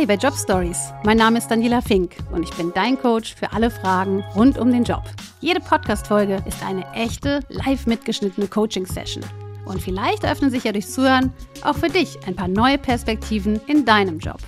Hi bei Job Stories. Mein Name ist Daniela Fink und ich bin dein Coach für alle Fragen rund um den Job. Jede Podcast-Folge ist eine echte, live mitgeschnittene Coaching-Session. Und vielleicht öffnen sich ja durch Zuhören auch für dich ein paar neue Perspektiven in deinem Job.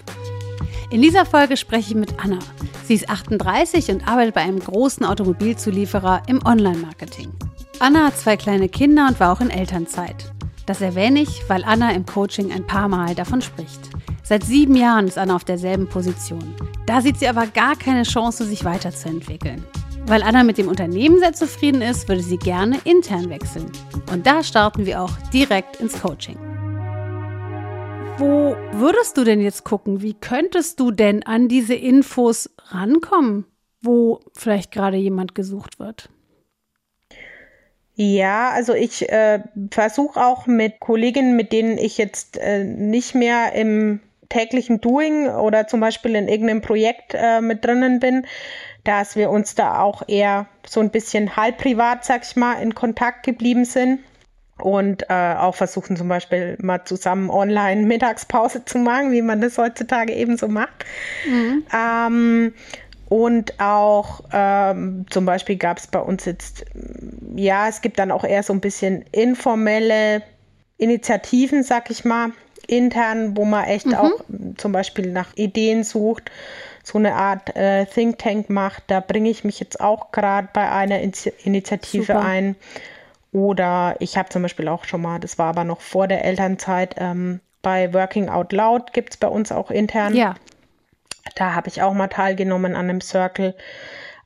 In dieser Folge spreche ich mit Anna. Sie ist 38 und arbeitet bei einem großen Automobilzulieferer im Online-Marketing. Anna hat zwei kleine Kinder und war auch in Elternzeit. Das erwähne ich, weil Anna im Coaching ein paar Mal davon spricht. Seit sieben Jahren ist Anna auf derselben Position. Da sieht sie aber gar keine Chance, sich weiterzuentwickeln. Weil Anna mit dem Unternehmen sehr zufrieden ist, würde sie gerne intern wechseln. Und da starten wir auch direkt ins Coaching. Wo würdest du denn jetzt gucken? Wie könntest du denn an diese Infos rankommen, wo vielleicht gerade jemand gesucht wird? Ja, also ich äh, versuche auch mit Kolleginnen, mit denen ich jetzt äh, nicht mehr im täglichen Doing oder zum Beispiel in irgendeinem Projekt äh, mit drinnen bin, dass wir uns da auch eher so ein bisschen halb privat, sag ich mal, in Kontakt geblieben sind und äh, auch versuchen zum Beispiel mal zusammen online Mittagspause zu machen, wie man das heutzutage eben so macht. Mhm. Ähm, und auch ähm, zum Beispiel gab es bei uns jetzt, ja, es gibt dann auch eher so ein bisschen informelle Initiativen, sag ich mal, intern, wo man echt mhm. auch zum Beispiel nach Ideen sucht, so eine Art äh, Think Tank macht. Da bringe ich mich jetzt auch gerade bei einer In Initiative Super. ein. Oder ich habe zum Beispiel auch schon mal, das war aber noch vor der Elternzeit, ähm, bei Working Out Loud gibt es bei uns auch intern ja. Da habe ich auch mal teilgenommen an einem Circle.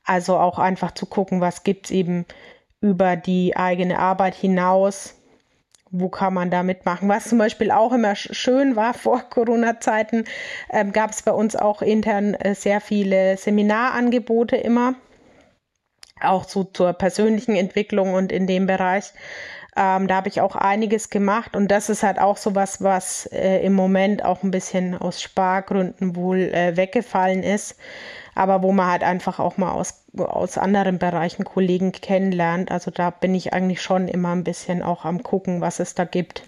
Also auch einfach zu gucken, was gibt es eben über die eigene Arbeit hinaus. Wo kann man da mitmachen? Was zum Beispiel auch immer schön war vor Corona-Zeiten, äh, gab es bei uns auch intern äh, sehr viele Seminarangebote immer. Auch so zur persönlichen Entwicklung und in dem Bereich. Ähm, da habe ich auch einiges gemacht und das ist halt auch so was, was äh, im Moment auch ein bisschen aus Spargründen wohl äh, weggefallen ist, aber wo man halt einfach auch mal aus, aus anderen Bereichen Kollegen kennenlernt. Also da bin ich eigentlich schon immer ein bisschen auch am gucken, was es da gibt.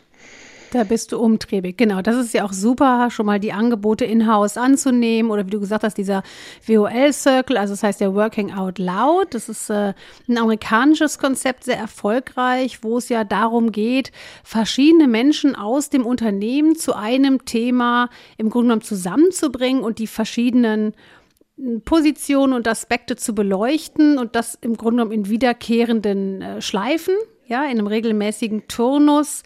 Da bist du umtriebig, genau. Das ist ja auch super, schon mal die Angebote in-house anzunehmen oder wie du gesagt hast, dieser WOL-Circle, also das heißt der Working Out Loud. Das ist äh, ein amerikanisches Konzept, sehr erfolgreich, wo es ja darum geht, verschiedene Menschen aus dem Unternehmen zu einem Thema im Grunde genommen zusammenzubringen und die verschiedenen Positionen und Aspekte zu beleuchten und das im Grunde genommen in wiederkehrenden äh, Schleifen, ja, in einem regelmäßigen Turnus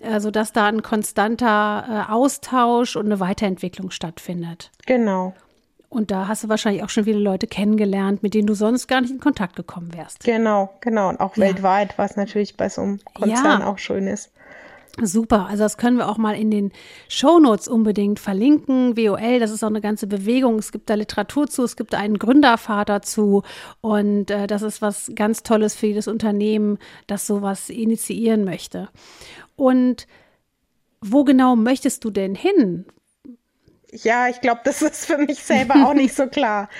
äh, sodass da ein konstanter äh, Austausch und eine Weiterentwicklung stattfindet. Genau. Und da hast du wahrscheinlich auch schon viele Leute kennengelernt, mit denen du sonst gar nicht in Kontakt gekommen wärst. Genau, genau. Und auch ja. weltweit, was natürlich bei so einem Konzern ja. auch schön ist. Super, also das können wir auch mal in den Shownotes unbedingt verlinken. WOL, das ist auch eine ganze Bewegung. Es gibt da Literatur zu, es gibt einen Gründervater zu und äh, das ist was ganz Tolles für jedes Unternehmen, das sowas initiieren möchte. Und wo genau möchtest du denn hin? Ja, ich glaube, das ist für mich selber auch nicht so klar.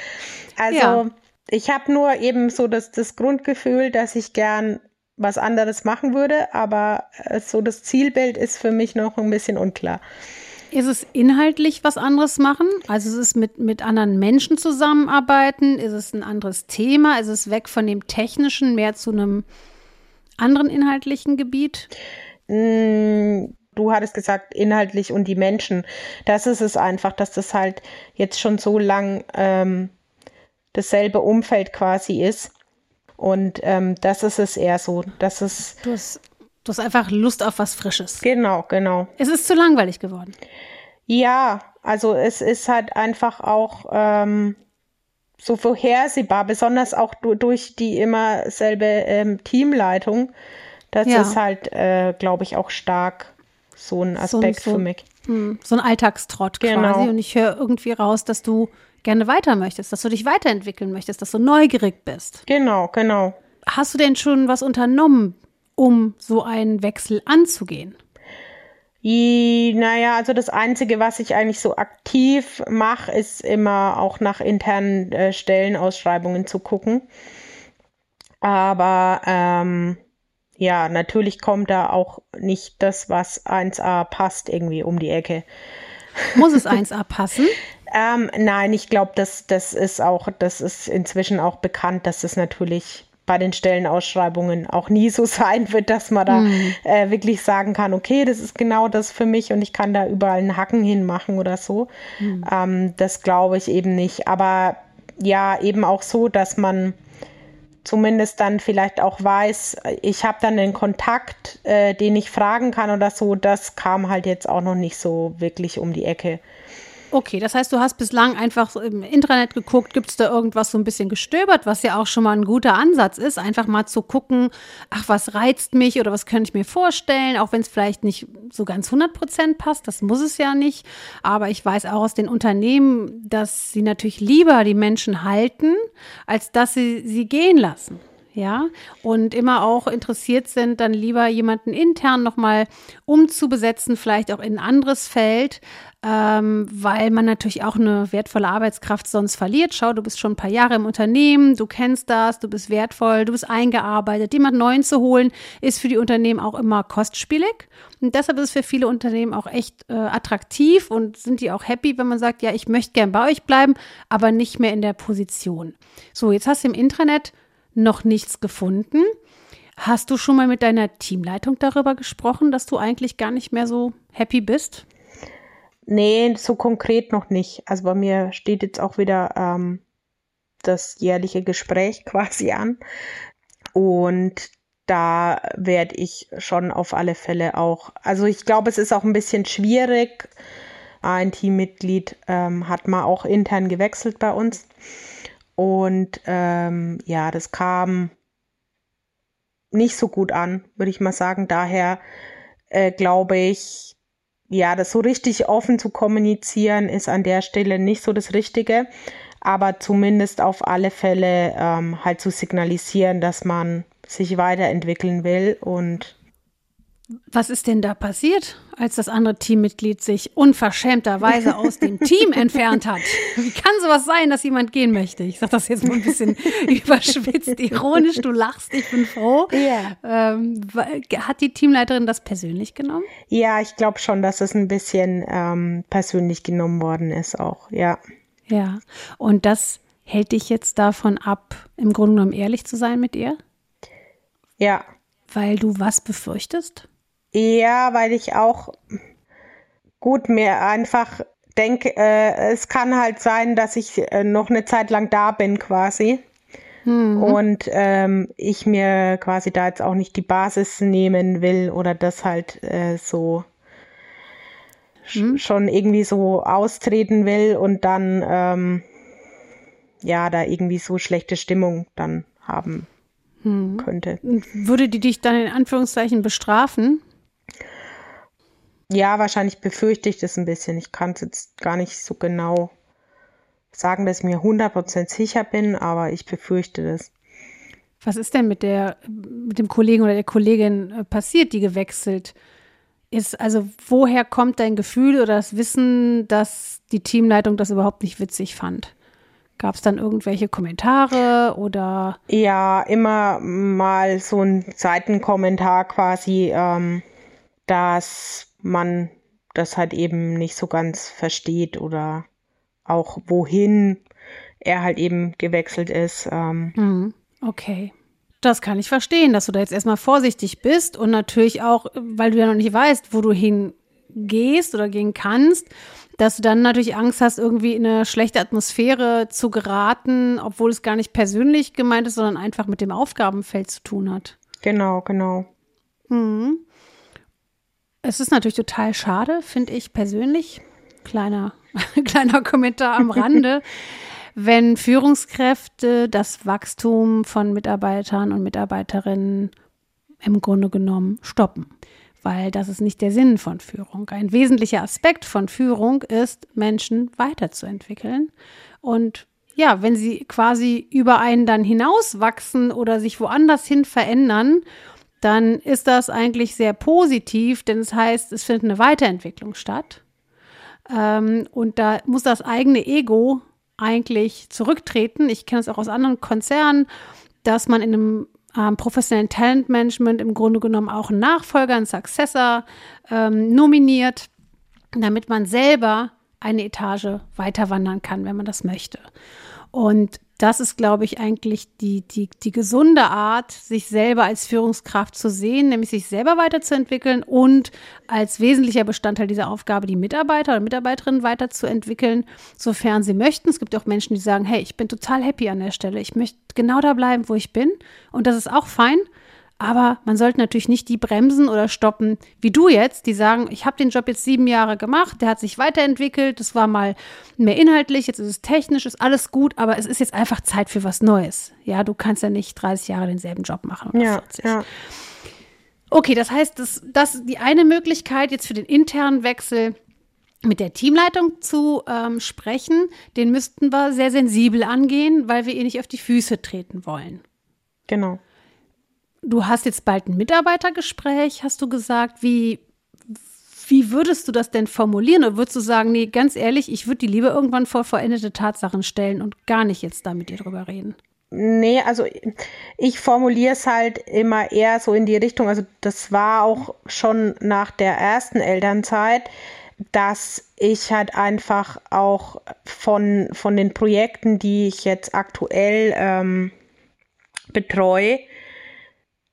Also ja. ich habe nur eben so das, das Grundgefühl, dass ich gern was anderes machen würde, aber äh, so das Zielbild ist für mich noch ein bisschen unklar. Ist es inhaltlich was anderes machen? Also ist es mit, mit anderen Menschen zusammenarbeiten? Ist es ein anderes Thema? Ist es weg von dem technischen mehr zu einem anderen inhaltlichen Gebiet? Mm, du hattest gesagt, inhaltlich und die Menschen. Das ist es einfach, dass das halt jetzt schon so lang ähm, dasselbe Umfeld quasi ist. Und ähm, das ist es eher so. Das ist. Du hast, du hast einfach Lust auf was Frisches. Genau, genau. Es ist zu langweilig geworden. Ja, also es ist halt einfach auch ähm, so vorhersehbar, besonders auch durch die immer selbe ähm, Teamleitung. Das ja. ist halt, äh, glaube ich, auch stark so ein Aspekt so, so, für mich. Hm, so ein Alltagstrott genau. quasi. Und ich höre irgendwie raus, dass du gerne weiter möchtest, dass du dich weiterentwickeln möchtest, dass du neugierig bist. Genau, genau. Hast du denn schon was unternommen, um so einen Wechsel anzugehen? Naja, also das Einzige, was ich eigentlich so aktiv mache, ist immer auch nach internen äh, Stellenausschreibungen zu gucken. Aber ähm, ja, natürlich kommt da auch nicht das, was 1a passt, irgendwie um die Ecke. Muss es 1a passen? Ähm, nein, ich glaube, das, das ist auch, das ist inzwischen auch bekannt, dass es natürlich bei den Stellenausschreibungen auch nie so sein wird, dass man da mhm. äh, wirklich sagen kann, okay, das ist genau das für mich und ich kann da überall einen Hacken hinmachen oder so. Mhm. Ähm, das glaube ich eben nicht. Aber ja, eben auch so, dass man zumindest dann vielleicht auch weiß, ich habe dann einen Kontakt, äh, den ich fragen kann oder so, das kam halt jetzt auch noch nicht so wirklich um die Ecke. Okay, das heißt, du hast bislang einfach im Internet geguckt, gibt es da irgendwas so ein bisschen gestöbert, was ja auch schon mal ein guter Ansatz ist, einfach mal zu gucken, ach, was reizt mich oder was könnte ich mir vorstellen, auch wenn es vielleicht nicht so ganz 100 Prozent passt, das muss es ja nicht. Aber ich weiß auch aus den Unternehmen, dass sie natürlich lieber die Menschen halten, als dass sie sie gehen lassen ja, und immer auch interessiert sind, dann lieber jemanden intern nochmal umzubesetzen, vielleicht auch in ein anderes Feld, ähm, weil man natürlich auch eine wertvolle Arbeitskraft sonst verliert. Schau, du bist schon ein paar Jahre im Unternehmen, du kennst das, du bist wertvoll, du bist eingearbeitet. Jemand Neuen zu holen, ist für die Unternehmen auch immer kostspielig. Und deshalb ist es für viele Unternehmen auch echt äh, attraktiv und sind die auch happy, wenn man sagt, ja, ich möchte gern bei euch bleiben, aber nicht mehr in der Position. So, jetzt hast du im Intranet noch nichts gefunden. Hast du schon mal mit deiner Teamleitung darüber gesprochen, dass du eigentlich gar nicht mehr so happy bist? Nee, so konkret noch nicht. Also bei mir steht jetzt auch wieder ähm, das jährliche Gespräch quasi an. Und da werde ich schon auf alle Fälle auch, also ich glaube, es ist auch ein bisschen schwierig. Ein Teammitglied ähm, hat mal auch intern gewechselt bei uns. Und ähm, ja, das kam nicht so gut an, würde ich mal sagen. Daher äh, glaube ich, ja, das so richtig offen zu kommunizieren, ist an der Stelle nicht so das Richtige. Aber zumindest auf alle Fälle ähm, halt zu signalisieren, dass man sich weiterentwickeln will und was ist denn da passiert, als das andere Teammitglied sich unverschämterweise aus dem Team entfernt hat? Wie kann sowas sein, dass jemand gehen möchte? Ich sage das jetzt mal ein bisschen überschwitzt, ironisch. Du lachst, ich bin froh. Ja. Ähm, hat die Teamleiterin das persönlich genommen? Ja, ich glaube schon, dass es ein bisschen ähm, persönlich genommen worden ist auch, ja. Ja, und das hält dich jetzt davon ab, im Grunde genommen ehrlich zu sein mit ihr? Ja. Weil du was befürchtest? Ja, weil ich auch gut mir einfach denke, äh, es kann halt sein, dass ich äh, noch eine Zeit lang da bin quasi. Mhm. Und ähm, ich mir quasi da jetzt auch nicht die Basis nehmen will oder das halt äh, so mhm. schon irgendwie so austreten will und dann ähm, ja da irgendwie so schlechte Stimmung dann haben mhm. könnte. Würde die dich dann in Anführungszeichen bestrafen? Ja, wahrscheinlich befürchte ich das ein bisschen. Ich kann es jetzt gar nicht so genau sagen, dass ich mir 100% sicher bin, aber ich befürchte das. Was ist denn mit der, mit dem Kollegen oder der Kollegin äh, passiert, die gewechselt ist? Also, woher kommt dein Gefühl oder das Wissen, dass die Teamleitung das überhaupt nicht witzig fand? Gab es dann irgendwelche Kommentare oder? Ja, immer mal so ein Seitenkommentar quasi, ähm, dass man das halt eben nicht so ganz versteht oder auch wohin er halt eben gewechselt ist. Ähm. Mhm. Okay. Das kann ich verstehen, dass du da jetzt erstmal vorsichtig bist und natürlich auch, weil du ja noch nicht weißt, wo du hingehst oder gehen kannst, dass du dann natürlich Angst hast, irgendwie in eine schlechte Atmosphäre zu geraten, obwohl es gar nicht persönlich gemeint ist, sondern einfach mit dem Aufgabenfeld zu tun hat. Genau, genau. Mhm. Es ist natürlich total schade, finde ich persönlich. Kleiner, kleiner Kommentar am Rande. wenn Führungskräfte das Wachstum von Mitarbeitern und Mitarbeiterinnen im Grunde genommen stoppen. Weil das ist nicht der Sinn von Führung. Ein wesentlicher Aspekt von Führung ist, Menschen weiterzuentwickeln. Und ja, wenn sie quasi über einen dann hinauswachsen oder sich woanders hin verändern, dann ist das eigentlich sehr positiv, denn es das heißt, es findet eine Weiterentwicklung statt. Ähm, und da muss das eigene Ego eigentlich zurücktreten. Ich kenne es auch aus anderen Konzernen, dass man in einem ähm, professionellen Talentmanagement im Grunde genommen auch einen Nachfolger, einen Successor ähm, nominiert, damit man selber eine Etage weiter wandern kann, wenn man das möchte. Und das ist, glaube ich, eigentlich die, die, die gesunde Art, sich selber als Führungskraft zu sehen, nämlich sich selber weiterzuentwickeln und als wesentlicher Bestandteil dieser Aufgabe die Mitarbeiter oder Mitarbeiterinnen weiterzuentwickeln, sofern sie möchten. Es gibt auch Menschen, die sagen, hey, ich bin total happy an der Stelle. Ich möchte genau da bleiben, wo ich bin. Und das ist auch fein. Aber man sollte natürlich nicht die bremsen oder stoppen, wie du jetzt, die sagen, ich habe den Job jetzt sieben Jahre gemacht, der hat sich weiterentwickelt, das war mal mehr inhaltlich, jetzt ist es technisch, ist alles gut, aber es ist jetzt einfach Zeit für was Neues. Ja, du kannst ja nicht 30 Jahre denselben Job machen oder ja, 40. Ja. Okay, das heißt, das, das die eine Möglichkeit jetzt für den internen Wechsel mit der Teamleitung zu ähm, sprechen, den müssten wir sehr sensibel angehen, weil wir ihr nicht auf die Füße treten wollen. Genau du hast jetzt bald ein Mitarbeitergespräch, hast du gesagt. Wie, wie würdest du das denn formulieren? Oder würdest du sagen, nee, ganz ehrlich, ich würde die lieber irgendwann vor vollendete Tatsachen stellen und gar nicht jetzt da mit dir drüber reden? Nee, also ich formuliere es halt immer eher so in die Richtung, also das war auch schon nach der ersten Elternzeit, dass ich halt einfach auch von, von den Projekten, die ich jetzt aktuell ähm, betreue,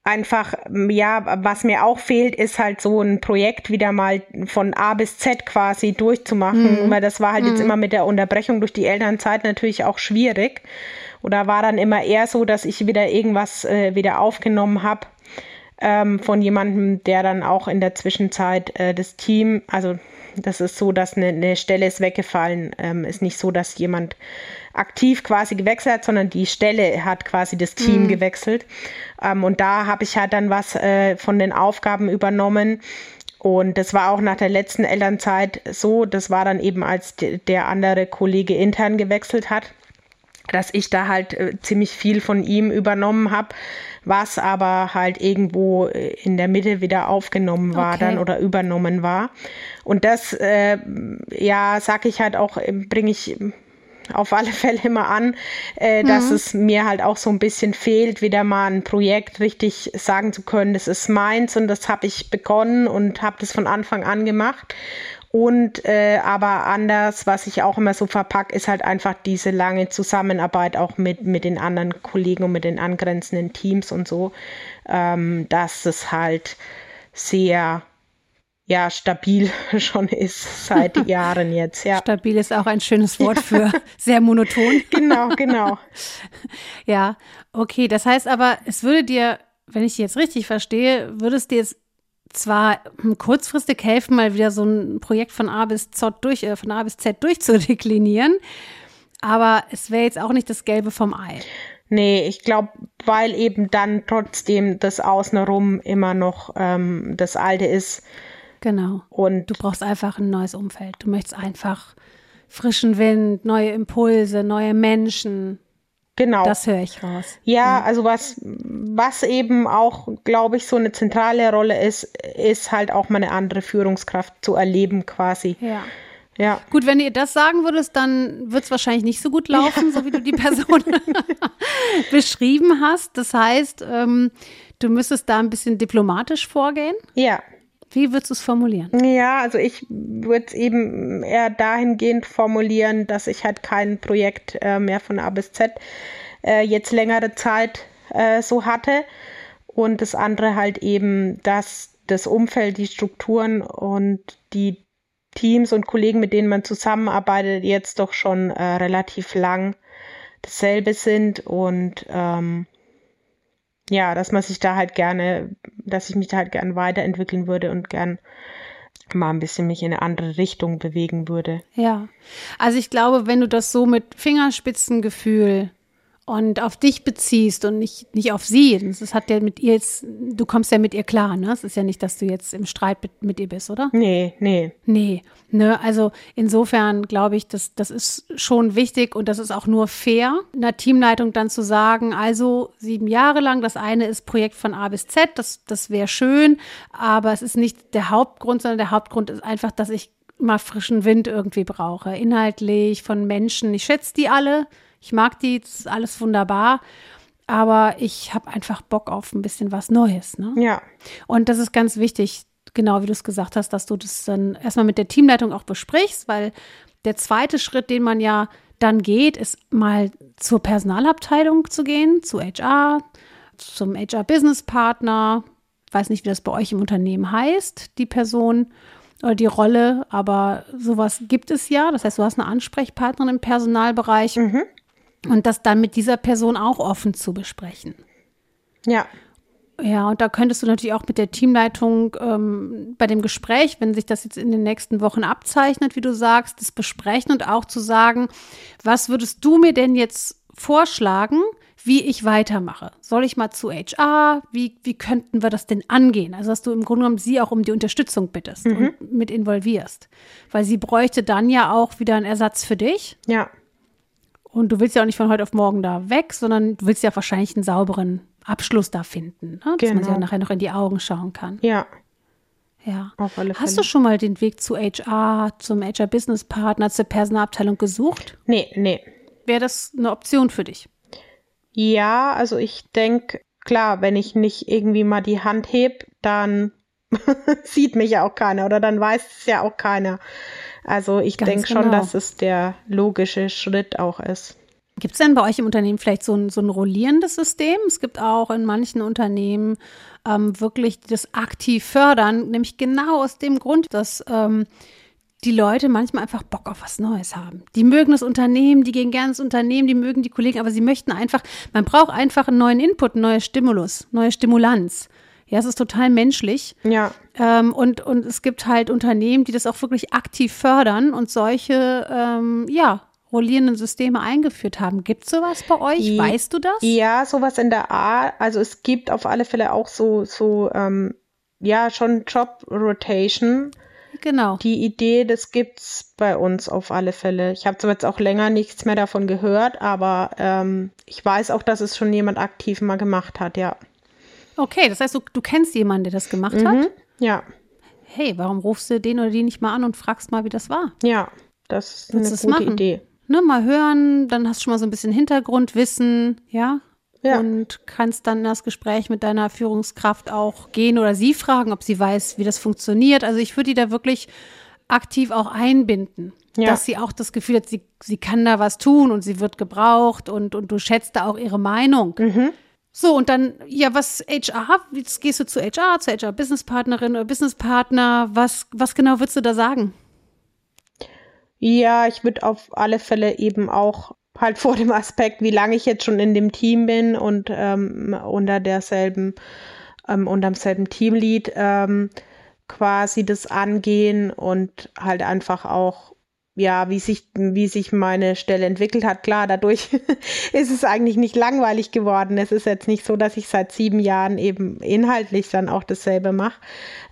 einfach, ja, was mir auch fehlt, ist halt so ein Projekt wieder mal von A bis Z quasi durchzumachen, mhm. weil das war halt mhm. jetzt immer mit der Unterbrechung durch die Elternzeit natürlich auch schwierig. Oder war dann immer eher so, dass ich wieder irgendwas äh, wieder aufgenommen habe ähm, von jemandem, der dann auch in der Zwischenzeit äh, das Team, also das ist so, dass eine, eine Stelle ist weggefallen, ähm, ist nicht so, dass jemand aktiv quasi gewechselt hat, sondern die Stelle hat quasi das Team mhm. gewechselt. Ähm, und da habe ich halt dann was äh, von den Aufgaben übernommen. Und das war auch nach der letzten Elternzeit so. Das war dann eben, als der andere Kollege intern gewechselt hat, dass ich da halt äh, ziemlich viel von ihm übernommen habe, was aber halt irgendwo äh, in der Mitte wieder aufgenommen war okay. dann oder übernommen war. Und das, äh, ja, sag ich halt auch, bringe ich auf alle Fälle immer an, äh, mhm. dass es mir halt auch so ein bisschen fehlt, wieder mal ein Projekt richtig sagen zu können, das ist meins und das habe ich begonnen und habe das von Anfang an gemacht. Und äh, aber anders, was ich auch immer so verpacke, ist halt einfach diese lange Zusammenarbeit auch mit, mit den anderen Kollegen und mit den angrenzenden Teams und so, ähm, dass es halt sehr ja stabil schon ist seit Jahren jetzt. Ja. Stabil ist auch ein schönes Wort für sehr monoton. genau, genau. ja, okay. Das heißt aber, es würde dir, wenn ich jetzt richtig verstehe, würde es dir jetzt zwar kurzfristig helfen, mal wieder so ein Projekt von A bis Z durch, äh, von A bis Z durchzudeklinieren, aber es wäre jetzt auch nicht das Gelbe vom Ei. Nee, ich glaube, weil eben dann trotzdem das Außenrum immer noch ähm, das Alte ist, Genau. Und du brauchst einfach ein neues Umfeld. Du möchtest einfach frischen Wind, neue Impulse, neue Menschen. Genau. Das höre ich raus. Ja, also was, was eben auch, glaube ich, so eine zentrale Rolle ist, ist halt auch mal eine andere Führungskraft zu erleben quasi. Ja. Ja. Gut, wenn ihr das sagen würdest, dann wird es wahrscheinlich nicht so gut laufen, ja. so wie du die Person beschrieben hast. Das heißt, ähm, du müsstest da ein bisschen diplomatisch vorgehen. Ja. Wie würdest du es formulieren? Ja, also ich würde es eben eher dahingehend formulieren, dass ich halt kein Projekt äh, mehr von A bis Z äh, jetzt längere Zeit äh, so hatte. Und das andere halt eben, dass das Umfeld, die Strukturen und die Teams und Kollegen, mit denen man zusammenarbeitet, jetzt doch schon äh, relativ lang dasselbe sind und ähm, ja, dass man sich da halt gerne, dass ich mich da halt gern weiterentwickeln würde und gern mal ein bisschen mich in eine andere Richtung bewegen würde. Ja, also ich glaube, wenn du das so mit Fingerspitzengefühl und auf dich beziehst und nicht, nicht auf sie. Das hat ja mit ihr jetzt, du kommst ja mit ihr klar, ne? Es ist ja nicht, dass du jetzt im Streit mit, mit ihr bist, oder? Nee, nee. Nee, ne? Also insofern glaube ich, das, das ist schon wichtig und das ist auch nur fair, einer Teamleitung dann zu sagen, also sieben Jahre lang, das eine ist Projekt von A bis Z, das, das wäre schön, aber es ist nicht der Hauptgrund, sondern der Hauptgrund ist einfach, dass ich mal frischen Wind irgendwie brauche, inhaltlich von Menschen. Ich schätze die alle, ich mag die, das ist alles wunderbar. Aber ich habe einfach Bock auf ein bisschen was Neues. Ne? Ja. Und das ist ganz wichtig, genau wie du es gesagt hast, dass du das dann erstmal mit der Teamleitung auch besprichst, weil der zweite Schritt, den man ja dann geht, ist mal zur Personalabteilung zu gehen, zu HR, zum HR-Business-Partner. Weiß nicht, wie das bei euch im Unternehmen heißt, die Person oder die Rolle, aber sowas gibt es ja. Das heißt, du hast eine Ansprechpartnerin im Personalbereich mhm. Und das dann mit dieser Person auch offen zu besprechen. Ja. Ja, und da könntest du natürlich auch mit der Teamleitung ähm, bei dem Gespräch, wenn sich das jetzt in den nächsten Wochen abzeichnet, wie du sagst, das besprechen und auch zu sagen, was würdest du mir denn jetzt vorschlagen, wie ich weitermache? Soll ich mal zu HR? Wie, wie könnten wir das denn angehen? Also, dass du im Grunde genommen sie auch um die Unterstützung bittest mhm. und mit involvierst. Weil sie bräuchte dann ja auch wieder einen Ersatz für dich. Ja. Und du willst ja auch nicht von heute auf morgen da weg, sondern du willst ja wahrscheinlich einen sauberen Abschluss da finden, ne? dass genau. man sich ja nachher noch in die Augen schauen kann. Ja. Ja. Auf alle Fälle. Hast du schon mal den Weg zu HR, zum HR Business Partner, zur Personalabteilung gesucht? Nee, nee. Wäre das eine Option für dich? Ja, also ich denke, klar, wenn ich nicht irgendwie mal die Hand heb, dann sieht mich ja auch keiner oder dann weiß es ja auch keiner. Also ich denke genau. schon, dass es der logische Schritt auch ist. Gibt es denn bei euch im Unternehmen vielleicht so ein, so ein rollierendes System? Es gibt auch in manchen Unternehmen ähm, wirklich das aktiv fördern, nämlich genau aus dem Grund, dass ähm, die Leute manchmal einfach Bock auf was Neues haben. Die mögen das Unternehmen, die gehen gerne ins Unternehmen, die mögen die Kollegen, aber sie möchten einfach, man braucht einfach einen neuen Input, einen neuen Stimulus, neue Stimulanz. Ja, es ist total menschlich. Ja. Ähm, und, und es gibt halt Unternehmen, die das auch wirklich aktiv fördern und solche, ähm, ja, rollierenden Systeme eingeführt haben. Gibt es sowas bei euch? weißt du das? Ja, sowas in der Art. Also es gibt auf alle Fälle auch so, so ähm, ja, schon Job Rotation. Genau. Die Idee, das gibt's bei uns auf alle Fälle. Ich habe zwar jetzt auch länger nichts mehr davon gehört, aber ähm, ich weiß auch, dass es schon jemand aktiv mal gemacht hat, ja. Okay, das heißt, du, du kennst jemanden, der das gemacht mhm, hat? Ja. Hey, warum rufst du den oder die nicht mal an und fragst mal, wie das war? Ja, das ist Willst eine gute machen? Idee ne, mal hören, dann hast du schon mal so ein bisschen Hintergrundwissen, ja? ja. Und kannst dann das Gespräch mit deiner Führungskraft auch gehen oder sie fragen, ob sie weiß, wie das funktioniert. Also ich würde die da wirklich aktiv auch einbinden, ja. dass sie auch das Gefühl hat, sie, sie kann da was tun und sie wird gebraucht und, und du schätzt da auch ihre Meinung. Mhm. So, und dann, ja, was HR, jetzt gehst du zu HR, zu HR Businesspartnerin oder Businesspartner, was, was genau würdest du da sagen? Ja, ich würde auf alle Fälle eben auch halt vor dem Aspekt, wie lange ich jetzt schon in dem Team bin und ähm, unter derselben, ähm, unterm selben Teamlead ähm, quasi das angehen und halt einfach auch ja, wie sich, wie sich meine Stelle entwickelt hat. Klar, dadurch ist es eigentlich nicht langweilig geworden. Es ist jetzt nicht so, dass ich seit sieben Jahren eben inhaltlich dann auch dasselbe mache.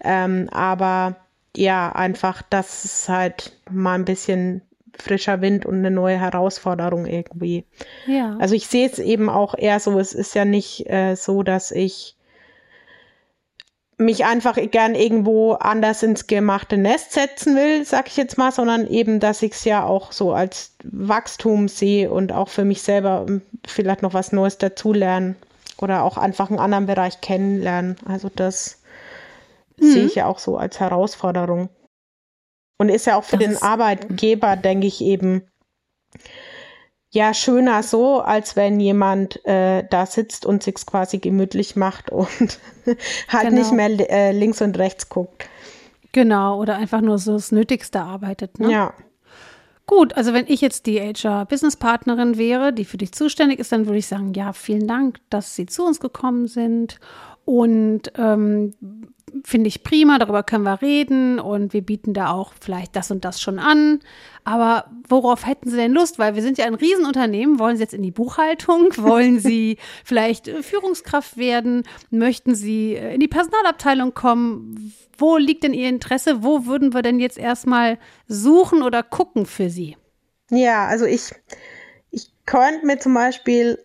Ähm, aber ja, einfach, dass es halt mal ein bisschen frischer Wind und eine neue Herausforderung irgendwie. Ja. Also ich sehe es eben auch eher so, es ist ja nicht äh, so, dass ich mich einfach gern irgendwo anders ins gemachte Nest setzen will, sag ich jetzt mal, sondern eben, dass ich es ja auch so als Wachstum sehe und auch für mich selber vielleicht noch was Neues dazulernen oder auch einfach einen anderen Bereich kennenlernen. Also das mhm. sehe ich ja auch so als Herausforderung. Und ist ja auch für das den Arbeitgeber, denke ich, eben ja schöner so, als wenn jemand äh, da sitzt und sich quasi gemütlich macht und halt genau. nicht mehr äh, links und rechts guckt. Genau, oder einfach nur so das Nötigste arbeitet. Ne? Ja. Gut, also wenn ich jetzt die HR-Business-Partnerin wäre, die für dich zuständig ist, dann würde ich sagen, ja, vielen Dank, dass Sie zu uns gekommen sind. Und ähm, finde ich prima, darüber können wir reden und wir bieten da auch vielleicht das und das schon an. Aber worauf hätten Sie denn Lust? Weil wir sind ja ein Riesenunternehmen. Wollen Sie jetzt in die Buchhaltung? Wollen Sie vielleicht äh, Führungskraft werden? Möchten Sie äh, in die Personalabteilung kommen? Wo liegt denn Ihr Interesse? Wo würden wir denn jetzt erstmal suchen oder gucken für Sie? Ja, also ich, ich könnte mir zum Beispiel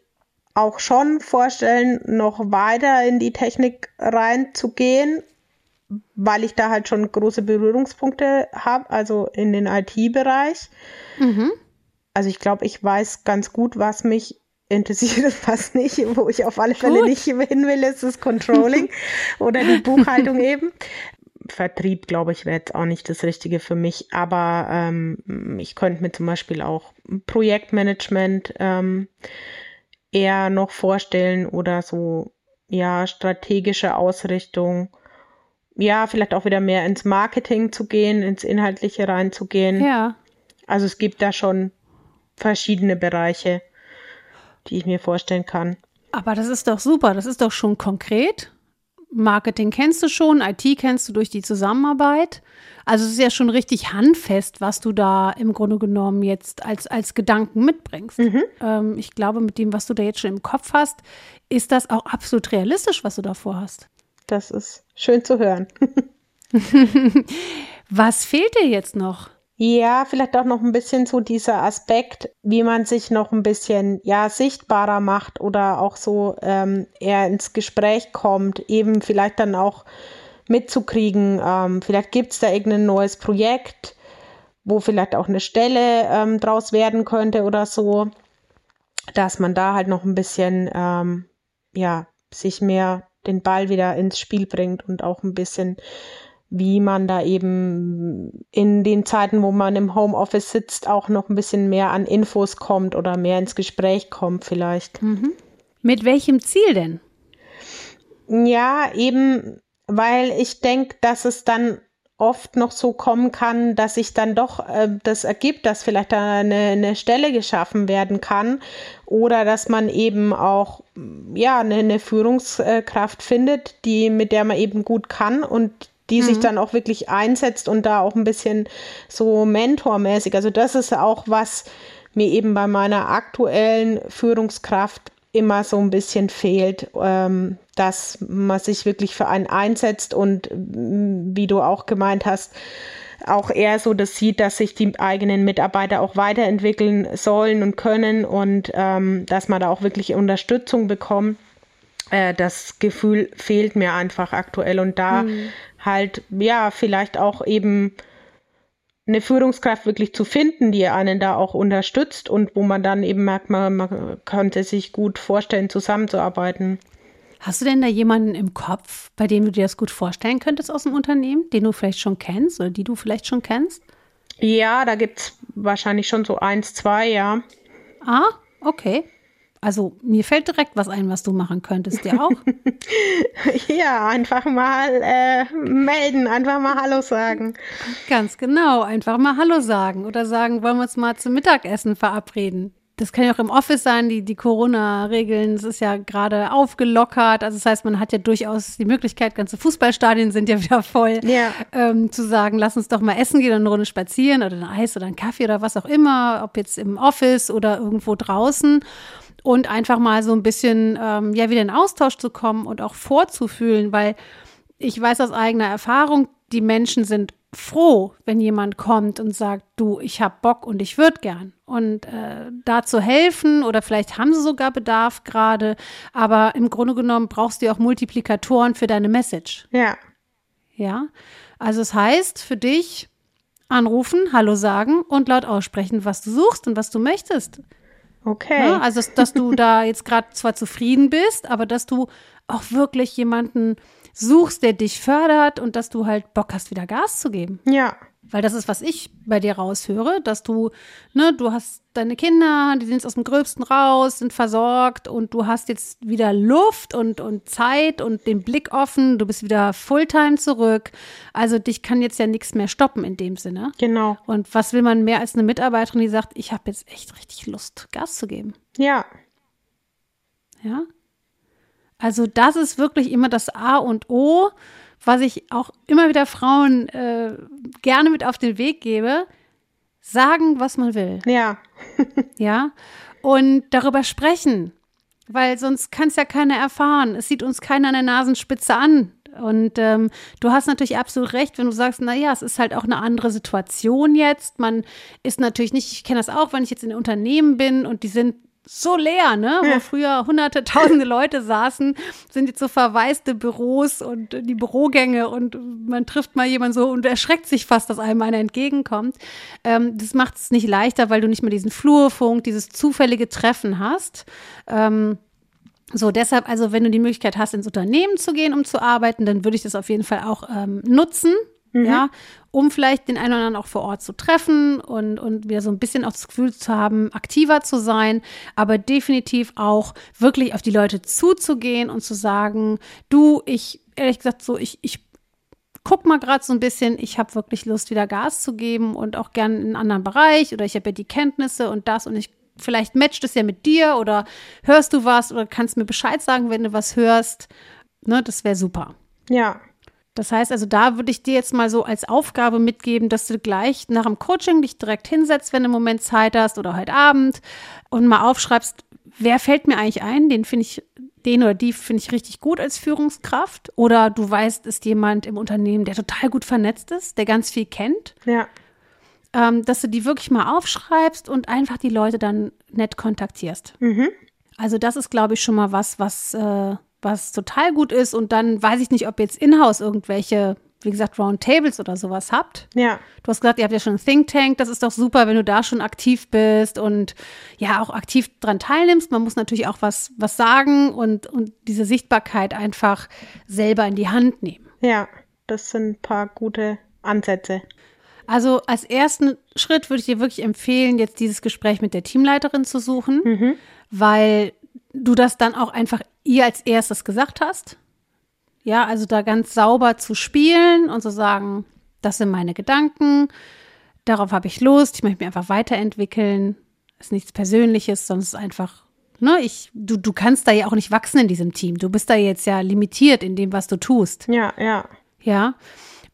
auch schon vorstellen, noch weiter in die Technik reinzugehen weil ich da halt schon große Berührungspunkte habe, also in den IT-Bereich. Mhm. Also ich glaube, ich weiß ganz gut, was mich interessiert was nicht. Wo ich auf alle Fälle gut. nicht hin will, ist das Controlling oder die Buchhaltung eben. Vertrieb, glaube ich, wäre jetzt auch nicht das Richtige für mich. Aber ähm, ich könnte mir zum Beispiel auch Projektmanagement ähm, eher noch vorstellen oder so, ja, strategische Ausrichtung. Ja, vielleicht auch wieder mehr ins Marketing zu gehen, ins Inhaltliche reinzugehen. Ja. Also es gibt da schon verschiedene Bereiche, die ich mir vorstellen kann. Aber das ist doch super, das ist doch schon konkret. Marketing kennst du schon, IT kennst du durch die Zusammenarbeit. Also es ist ja schon richtig handfest, was du da im Grunde genommen jetzt als, als Gedanken mitbringst. Mhm. Ähm, ich glaube, mit dem, was du da jetzt schon im Kopf hast, ist das auch absolut realistisch, was du da vorhast. Das ist schön zu hören. was fehlt dir jetzt noch? Ja, vielleicht auch noch ein bisschen so dieser Aspekt, wie man sich noch ein bisschen ja sichtbarer macht oder auch so ähm, eher ins Gespräch kommt, eben vielleicht dann auch mitzukriegen. Ähm, vielleicht gibt es da irgendein neues Projekt, wo vielleicht auch eine Stelle ähm, draus werden könnte oder so, dass man da halt noch ein bisschen ähm, ja sich mehr den Ball wieder ins Spiel bringt und auch ein bisschen wie man da eben in den Zeiten, wo man im Homeoffice sitzt, auch noch ein bisschen mehr an Infos kommt oder mehr ins Gespräch kommt vielleicht. Mhm. Mit welchem Ziel denn? Ja, eben, weil ich denke, dass es dann oft noch so kommen kann, dass sich dann doch äh, das ergibt, dass vielleicht da eine, eine Stelle geschaffen werden kann oder dass man eben auch ja eine, eine Führungskraft findet, die mit der man eben gut kann und die mhm. sich dann auch wirklich einsetzt und da auch ein bisschen so mentormäßig. Also das ist auch was mir eben bei meiner aktuellen Führungskraft immer so ein bisschen fehlt, ähm, dass man sich wirklich für einen einsetzt und mm, wie du auch gemeint hast, auch eher so das sieht, dass sich die eigenen Mitarbeiter auch weiterentwickeln sollen und können und ähm, dass man da auch wirklich Unterstützung bekommt. Äh, das Gefühl fehlt mir einfach aktuell und da mhm halt, ja, vielleicht auch eben eine Führungskraft wirklich zu finden, die einen da auch unterstützt und wo man dann eben merkt, man, man könnte sich gut vorstellen, zusammenzuarbeiten. Hast du denn da jemanden im Kopf, bei dem du dir das gut vorstellen könntest aus dem Unternehmen, den du vielleicht schon kennst oder die du vielleicht schon kennst? Ja, da gibt es wahrscheinlich schon so eins, zwei, ja. Ah, okay. Also mir fällt direkt was ein, was du machen könntest, dir auch? ja, einfach mal äh, melden, einfach mal Hallo sagen. Ganz genau, einfach mal Hallo sagen oder sagen, wollen wir uns mal zum Mittagessen verabreden. Das kann ja auch im Office sein, die, die Corona-Regeln, es ist ja gerade aufgelockert. Also das heißt, man hat ja durchaus die Möglichkeit, ganze Fußballstadien sind ja wieder voll, ja. ähm, zu sagen, lass uns doch mal essen gehen, eine Runde spazieren oder ein Eis oder ein Kaffee oder was auch immer, ob jetzt im Office oder irgendwo draußen und einfach mal so ein bisschen ähm, ja wieder in Austausch zu kommen und auch vorzufühlen, weil ich weiß aus eigener Erfahrung, die Menschen sind froh, wenn jemand kommt und sagt, du, ich habe Bock und ich würde gern. Und äh, da zu helfen oder vielleicht haben sie sogar Bedarf gerade, aber im Grunde genommen brauchst du ja auch Multiplikatoren für deine Message. Ja. Ja. Also es heißt für dich anrufen, Hallo sagen und laut aussprechen, was du suchst und was du möchtest. Okay. Ne? Also, dass du da jetzt gerade zwar zufrieden bist, aber dass du auch wirklich jemanden suchst, der dich fördert und dass du halt Bock hast, wieder Gas zu geben. Ja. Weil das ist, was ich bei dir raushöre, dass du, ne, du hast deine Kinder, die sind jetzt aus dem Gröbsten raus, sind versorgt und du hast jetzt wieder Luft und, und Zeit und den Blick offen, du bist wieder Fulltime zurück. Also dich kann jetzt ja nichts mehr stoppen in dem Sinne. Genau. Und was will man mehr als eine Mitarbeiterin, die sagt, ich habe jetzt echt richtig Lust, Gas zu geben? Ja. Ja. Also das ist wirklich immer das A und O was ich auch immer wieder Frauen äh, gerne mit auf den Weg gebe, sagen, was man will. Ja. ja. Und darüber sprechen, weil sonst kann es ja keiner erfahren. Es sieht uns keiner an der Nasenspitze an. Und ähm, du hast natürlich absolut recht, wenn du sagst, na ja, es ist halt auch eine andere Situation jetzt. Man ist natürlich nicht, ich kenne das auch, wenn ich jetzt in Unternehmen bin und die sind so leer, ne? Wo früher hunderte, tausende Leute saßen, sind jetzt so verwaiste Büros und die Bürogänge und man trifft mal jemanden so und erschreckt sich fast, dass einem einer entgegenkommt. Ähm, das macht es nicht leichter, weil du nicht mehr diesen Flurfunk, dieses zufällige Treffen hast. Ähm, So, deshalb, also wenn du die Möglichkeit hast, ins Unternehmen zu gehen, um zu arbeiten, dann würde ich das auf jeden Fall auch ähm, nutzen, mhm. ja, um vielleicht den einen oder anderen auch vor Ort zu treffen und, und wieder so ein bisschen auch das Gefühl zu haben, aktiver zu sein, aber definitiv auch wirklich auf die Leute zuzugehen und zu sagen, du, ich, ehrlich gesagt, so, ich, ich guck mal gerade so ein bisschen, ich habe wirklich Lust, wieder Gas zu geben und auch gern in einen anderen Bereich oder ich habe ja die Kenntnisse und das und ich vielleicht matcht es ja mit dir oder hörst du was oder kannst mir Bescheid sagen, wenn du was hörst. Ne, das wäre super. Ja. Das heißt also, da würde ich dir jetzt mal so als Aufgabe mitgeben, dass du gleich nach dem Coaching dich direkt hinsetzt, wenn du im Moment Zeit hast oder heute Abend und mal aufschreibst, wer fällt mir eigentlich ein? Den finde ich, den oder die finde ich richtig gut als Führungskraft. Oder du weißt, ist jemand im Unternehmen, der total gut vernetzt ist, der ganz viel kennt. Ja ähm, dass du die wirklich mal aufschreibst und einfach die Leute dann nett kontaktierst. Mhm. Also das ist, glaube ich, schon mal was, was, äh, was total gut ist. Und dann weiß ich nicht, ob ihr jetzt in-house irgendwelche, wie gesagt, Roundtables oder sowas habt. Ja. Du hast gesagt, ihr habt ja schon einen Think Tank. Das ist doch super, wenn du da schon aktiv bist und ja auch aktiv dran teilnimmst. Man muss natürlich auch was, was sagen und, und diese Sichtbarkeit einfach selber in die Hand nehmen. Ja, das sind ein paar gute Ansätze. Also als ersten Schritt würde ich dir wirklich empfehlen, jetzt dieses Gespräch mit der Teamleiterin zu suchen, mhm. weil du das dann auch einfach ihr als erstes gesagt hast. Ja, also da ganz sauber zu spielen und zu sagen, das sind meine Gedanken, darauf habe ich Lust, ich möchte mich einfach weiterentwickeln. Ist nichts Persönliches, sondern es ist einfach, ne, ich, du, du kannst da ja auch nicht wachsen in diesem Team. Du bist da jetzt ja limitiert in dem, was du tust. Ja, ja. Ja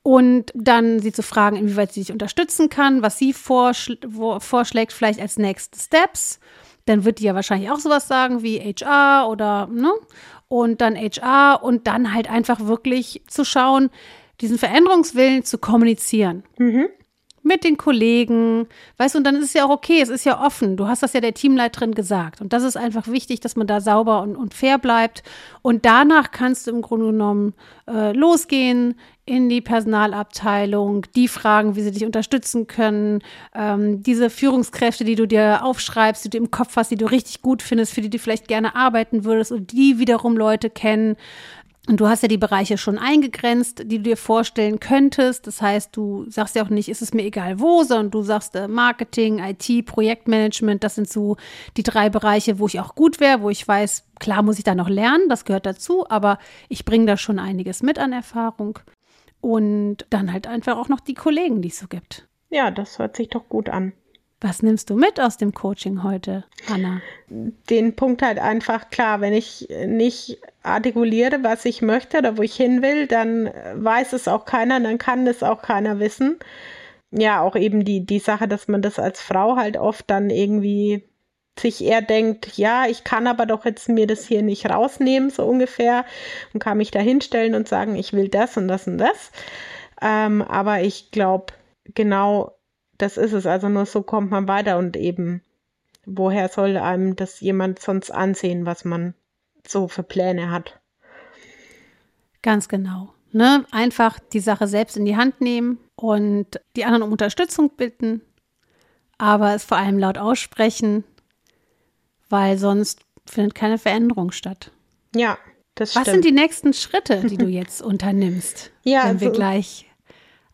und dann sie zu fragen, inwieweit sie dich unterstützen kann, was sie vorschl vorschlägt, vielleicht als Next Steps. Dann wird die ja wahrscheinlich auch sowas sagen wie HR oder, ne? Und dann HR und dann halt einfach wirklich zu schauen, diesen Veränderungswillen zu kommunizieren. Mhm mit den Kollegen, weißt du, und dann ist es ja auch okay, es ist ja offen. Du hast das ja der Teamleiterin gesagt. Und das ist einfach wichtig, dass man da sauber und, und fair bleibt. Und danach kannst du im Grunde genommen äh, losgehen in die Personalabteilung, die fragen, wie sie dich unterstützen können, ähm, diese Führungskräfte, die du dir aufschreibst, die du im Kopf hast, die du richtig gut findest, für die du vielleicht gerne arbeiten würdest und die wiederum Leute kennen, und du hast ja die Bereiche schon eingegrenzt, die du dir vorstellen könntest. Das heißt, du sagst ja auch nicht, ist es mir egal wo, sondern du sagst äh, Marketing, IT, Projektmanagement. Das sind so die drei Bereiche, wo ich auch gut wäre, wo ich weiß, klar muss ich da noch lernen, das gehört dazu, aber ich bringe da schon einiges mit an Erfahrung. Und dann halt einfach auch noch die Kollegen, die es so gibt. Ja, das hört sich doch gut an. Was nimmst du mit aus dem Coaching heute, Anna? Den Punkt halt einfach klar, wenn ich nicht artikuliere, was ich möchte oder wo ich hin will, dann weiß es auch keiner, dann kann es auch keiner wissen. Ja, auch eben die, die Sache, dass man das als Frau halt oft dann irgendwie sich eher denkt, ja, ich kann aber doch jetzt mir das hier nicht rausnehmen, so ungefähr, und kann mich da hinstellen und sagen, ich will das und das und das. Ähm, aber ich glaube, genau das ist es. Also nur so kommt man weiter und eben, woher soll einem das jemand sonst ansehen, was man so für Pläne hat? Ganz genau. Ne? Einfach die Sache selbst in die Hand nehmen und die anderen um Unterstützung bitten, aber es vor allem laut aussprechen, weil sonst findet keine Veränderung statt. Ja, das stimmt. Was sind die nächsten Schritte, die du jetzt unternimmst, ja, wenn wir also, gleich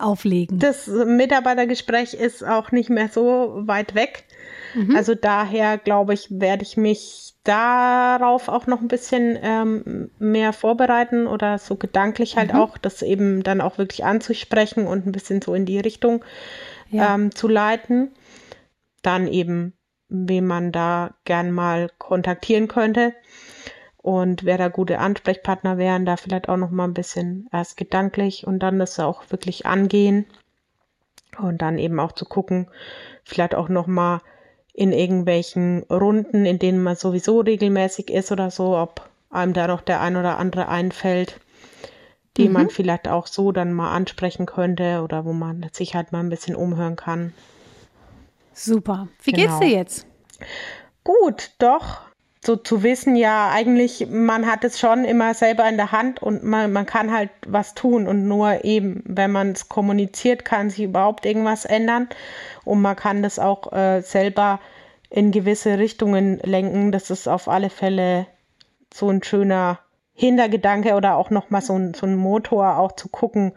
auflegen. Das Mitarbeitergespräch ist auch nicht mehr so weit weg. Mhm. Also daher glaube ich, werde ich mich darauf auch noch ein bisschen ähm, mehr vorbereiten oder so gedanklich halt mhm. auch, das eben dann auch wirklich anzusprechen und ein bisschen so in die Richtung ja. ähm, zu leiten. Dann eben, wen man da gern mal kontaktieren könnte und wer da gute Ansprechpartner wären, da vielleicht auch noch mal ein bisschen erst gedanklich und dann das auch wirklich angehen und dann eben auch zu gucken, vielleicht auch noch mal in irgendwelchen Runden, in denen man sowieso regelmäßig ist oder so, ob einem da noch der ein oder andere einfällt, die mhm. man vielleicht auch so dann mal ansprechen könnte oder wo man sich halt mal ein bisschen umhören kann. Super. Wie genau. geht's dir jetzt? Gut, doch so zu wissen, ja, eigentlich, man hat es schon immer selber in der Hand und man, man kann halt was tun und nur eben, wenn man es kommuniziert, kann sich überhaupt irgendwas ändern und man kann das auch äh, selber in gewisse Richtungen lenken. Das ist auf alle Fälle so ein schöner Hintergedanke oder auch nochmal so ein, so ein Motor, auch zu gucken,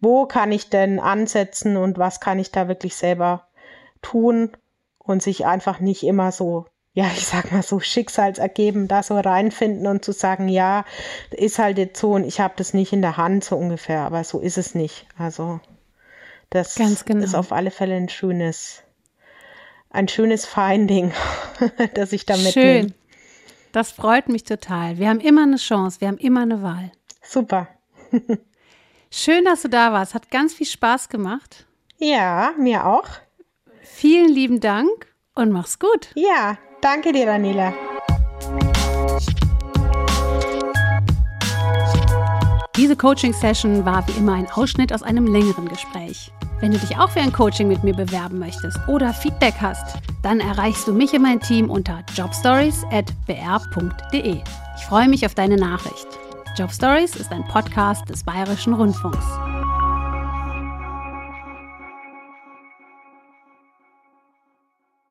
wo kann ich denn ansetzen und was kann ich da wirklich selber tun und sich einfach nicht immer so, ja, ich sag mal so schicksalsergeben da so reinfinden und zu sagen, ja, ist halt jetzt so und ich habe das nicht in der Hand so ungefähr, aber so ist es nicht. Also das genau. ist auf alle Fälle ein schönes, ein schönes Finding, das ich da mitnehme. Schön. Das freut mich total. Wir haben immer eine Chance, wir haben immer eine Wahl. Super. Schön, dass du da warst. Hat ganz viel Spaß gemacht. Ja, mir auch. Vielen lieben Dank und mach's gut. Ja, danke dir, Daniela. Diese Coaching-Session war wie immer ein Ausschnitt aus einem längeren Gespräch. Wenn du dich auch für ein Coaching mit mir bewerben möchtest oder Feedback hast, dann erreichst du mich und mein Team unter jobstories.br.de. Ich freue mich auf deine Nachricht. Jobstories ist ein Podcast des Bayerischen Rundfunks.